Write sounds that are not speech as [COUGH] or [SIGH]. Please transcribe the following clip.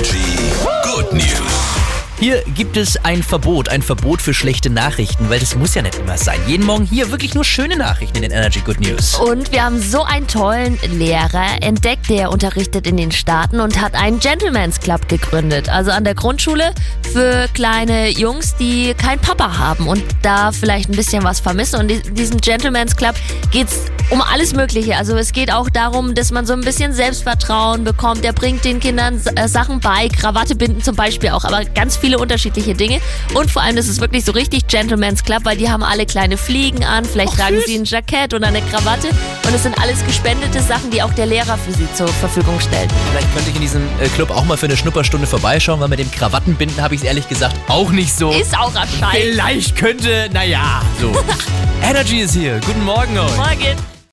Energy Good News. Hier gibt es ein Verbot, ein Verbot für schlechte Nachrichten, weil das muss ja nicht immer sein. Jeden Morgen hier wirklich nur schöne Nachrichten in den Energy Good News. Und wir haben so einen tollen Lehrer entdeckt, der unterrichtet in den Staaten und hat einen Gentleman's Club gegründet. Also an der Grundschule für kleine Jungs, die keinen Papa haben und da vielleicht ein bisschen was vermissen. Und in diesem Gentleman's Club geht's um alles Mögliche. Also es geht auch darum, dass man so ein bisschen Selbstvertrauen bekommt. Er bringt den Kindern äh, Sachen bei, Krawatte binden zum Beispiel auch, aber ganz viele unterschiedliche Dinge. Und vor allem, das ist wirklich so richtig Gentleman's Club, weil die haben alle kleine Fliegen an, vielleicht Ach, tragen süß. sie ein Jackett oder eine Krawatte. Und es sind alles gespendete Sachen, die auch der Lehrer für sie zur Verfügung stellt. Vielleicht könnte ich in diesem äh, Club auch mal für eine Schnupperstunde vorbeischauen, weil mit dem Krawattenbinden habe ich es ehrlich gesagt auch nicht so. Ist auch ein Scheiß. Vielleicht könnte, naja, so. [LAUGHS] Energy ist hier. Guten Morgen euch. Morgen.